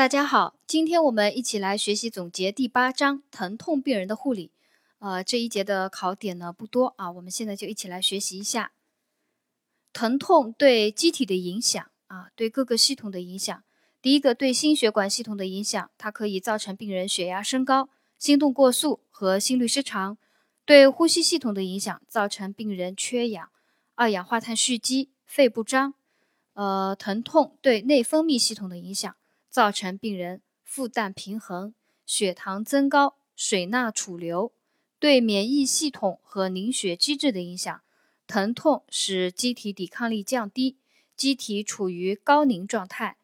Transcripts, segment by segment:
大家好，今天我们一起来学习总结第八章疼痛病人的护理。呃，这一节的考点呢不多啊，我们现在就一起来学习一下疼痛对机体的影响啊，对各个系统的影响。第一个，对心血管系统的影响，它可以造成病人血压升高、心动过速和心律失常；对呼吸系统的影响，造成病人缺氧、二氧化碳蓄积、肺不张。呃，疼痛对内分泌系统的影响。造成病人负担平衡、血糖增高、水钠储留，对免疫系统和凝血机制的影响。疼痛使机体抵抗力降低，机体处于高凝状态。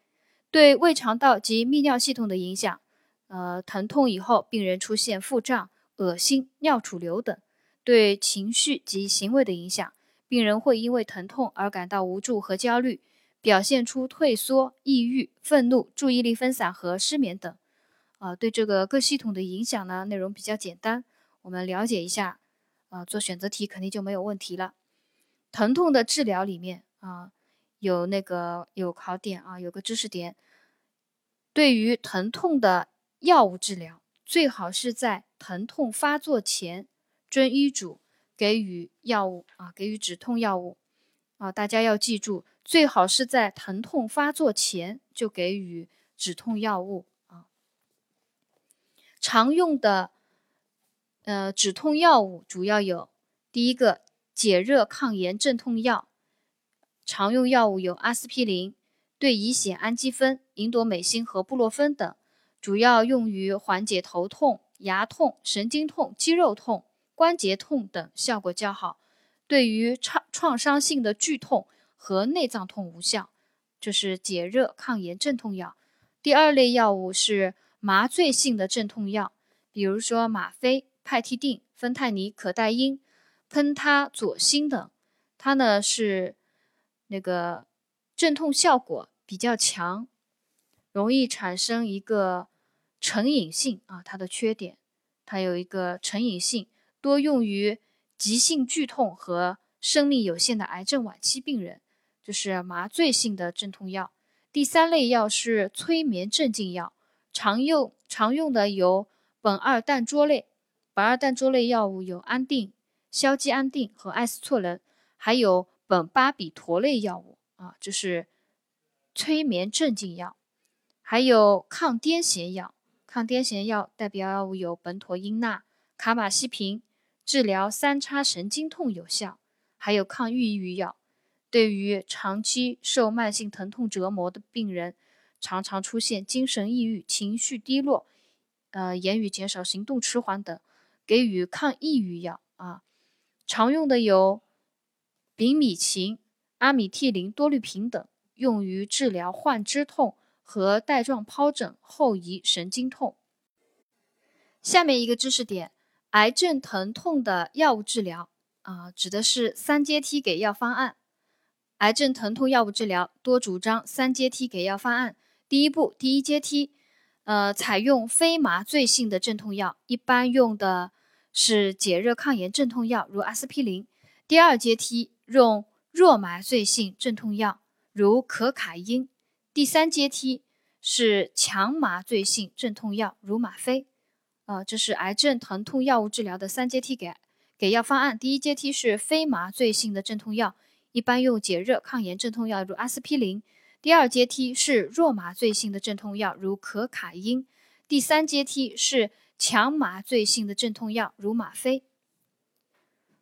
对胃肠道及泌尿系统的影响。呃，疼痛以后，病人出现腹胀、恶心、尿储留等。对情绪及行为的影响。病人会因为疼痛而感到无助和焦虑。表现出退缩、抑郁、愤怒、注意力分散和失眠等。啊，对这个各系统的影响呢，内容比较简单，我们了解一下，啊，做选择题肯定就没有问题了。疼痛的治疗里面啊，有那个有考点啊，有个知识点，对于疼痛的药物治疗，最好是在疼痛发作前遵医嘱给予药物啊，给予止痛药物啊，大家要记住。最好是在疼痛发作前就给予止痛药物啊。常用的呃止痛药物主要有第一个解热抗炎镇痛药，常用药物有阿司匹林、对乙酰氨基酚、吲哚美辛和布洛芬等，主要用于缓解头痛、牙痛、神经痛、肌肉痛、关节痛等，效果较好。对于创创伤性的剧痛。和内脏痛无效，这是解热抗炎镇痛药。第二类药物是麻醉性的镇痛药，比如说吗啡、派替啶、芬太尼、可待因、喷他佐辛等。它呢是那个镇痛效果比较强，容易产生一个成瘾性啊。它的缺点，它有一个成瘾性，多用于急性剧痛和生命有限的癌症晚期病人。就是麻醉性的镇痛药。第三类药是催眠镇静药，常用常用的有苯二氮卓类。苯二氮卓类药物有安定、硝基安定和艾司唑仑，还有苯巴比妥类药物啊，这是催眠镇静药。还有抗癫痫药，抗癫痫药代表药物有苯妥英钠、卡马西平，治疗三叉神经痛有效。还有抗抑郁药。对于长期受慢性疼痛折磨的病人，常常出现精神抑郁、情绪低落、呃言语减少、行动迟缓等，给予抗抑郁药啊。常用的有丙米嗪、阿米替林、多氯平等，用于治疗患肢痛和带状疱疹后遗神经痛。下面一个知识点：癌症疼痛的药物治疗啊，指的是三阶梯给药方案。癌症疼痛药物治疗多主张三阶梯给药方案。第一步，第一阶梯，呃，采用非麻醉性的镇痛药，一般用的是解热抗炎镇痛药，如阿司匹林。第二阶梯用弱麻醉性镇痛药，如可卡因。第三阶梯是强麻醉性镇痛药，如吗啡。呃，这是癌症疼痛药物治疗的三阶梯给给药方案。第一阶梯是非麻醉性的镇痛药。一般用解热抗炎镇痛药，如阿司匹林。第二阶梯是弱麻醉性的镇痛药，如可卡因。第三阶梯是强麻醉性的镇痛药，如吗啡。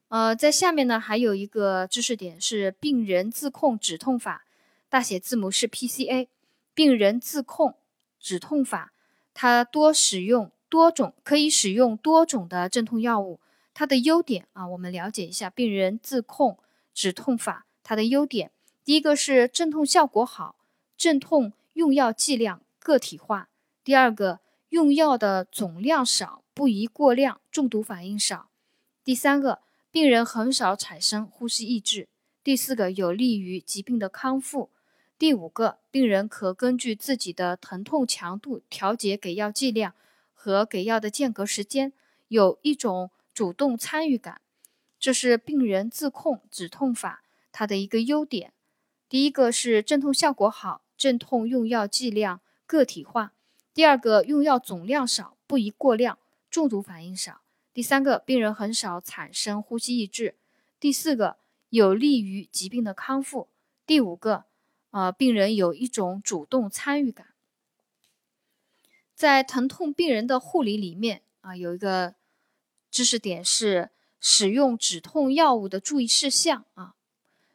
呃，在下面呢还有一个知识点是病人自控止痛法，大写字母是 PCA。病人自控止痛法，它多使用多种，可以使用多种的镇痛药物。它的优点啊，我们了解一下病人自控。止痛法它的优点，第一个是镇痛效果好，镇痛用药剂量个体化；第二个用药的总量少，不宜过量，中毒反应少；第三个病人很少产生呼吸抑制；第四个有利于疾病的康复；第五个病人可根据自己的疼痛强度调节给药剂量和给药的间隔时间，有一种主动参与感。这是病人自控止痛法，它的一个优点。第一个是镇痛效果好，镇痛用药剂量个体化；第二个，用药总量少，不宜过量，中毒反应少。第三个，病人很少产生呼吸抑制。第四个，有利于疾病的康复。第五个，呃，病人有一种主动参与感。在疼痛病人的护理里面啊，有一个知识点是使用止痛药物的注意事项啊。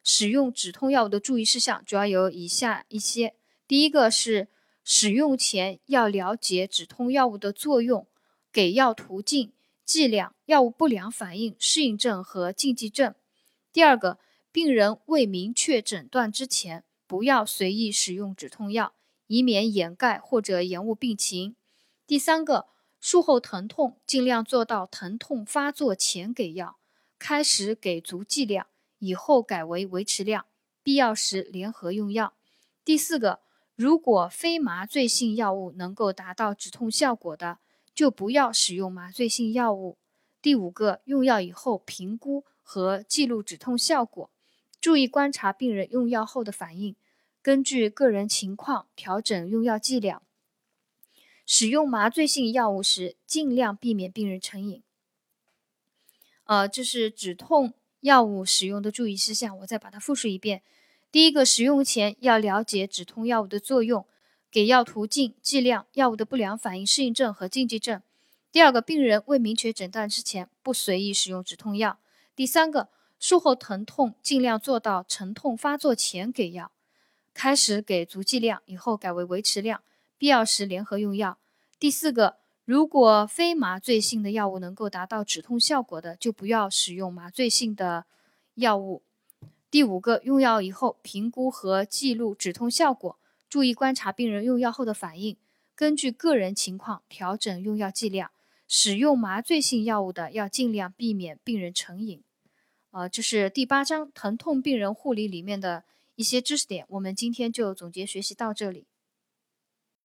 使用止痛药物的注意事项主要有以下一些：第一个是使用前要了解止痛药物的作用、给药途径、剂量、药物不良反应、适应症和禁忌症；第二个，病人未明确诊断之前，不要随意使用止痛药。以免掩盖或者延误病情。第三个，术后疼痛尽量做到疼痛发作前给药，开始给足剂量，以后改为维持量，必要时联合用药。第四个，如果非麻醉性药物能够达到止痛效果的，就不要使用麻醉性药物。第五个，用药以后评估和记录止痛效果，注意观察病人用药后的反应。根据个人情况调整用药剂量。使用麻醉性药物时，尽量避免病人成瘾。呃，这是止痛药物使用的注意事项，我再把它复述一遍。第一个，使用前要了解止痛药物的作用、给药途径、剂量、药物的不良反应、适应症和禁忌症。第二个，病人未明确诊断之前，不随意使用止痛药。第三个，术后疼痛尽量做到疼痛发作前给药。开始给足剂量，以后改为维持量，必要时联合用药。第四个，如果非麻醉性的药物能够达到止痛效果的，就不要使用麻醉性的药物。第五个，用药以后评估和记录止痛效果，注意观察病人用药后的反应，根据个人情况调整用药剂量。使用麻醉性药物的，要尽量避免病人成瘾。呃，这是第八章疼痛病人护理里面的。一些知识点，我们今天就总结学习到这里。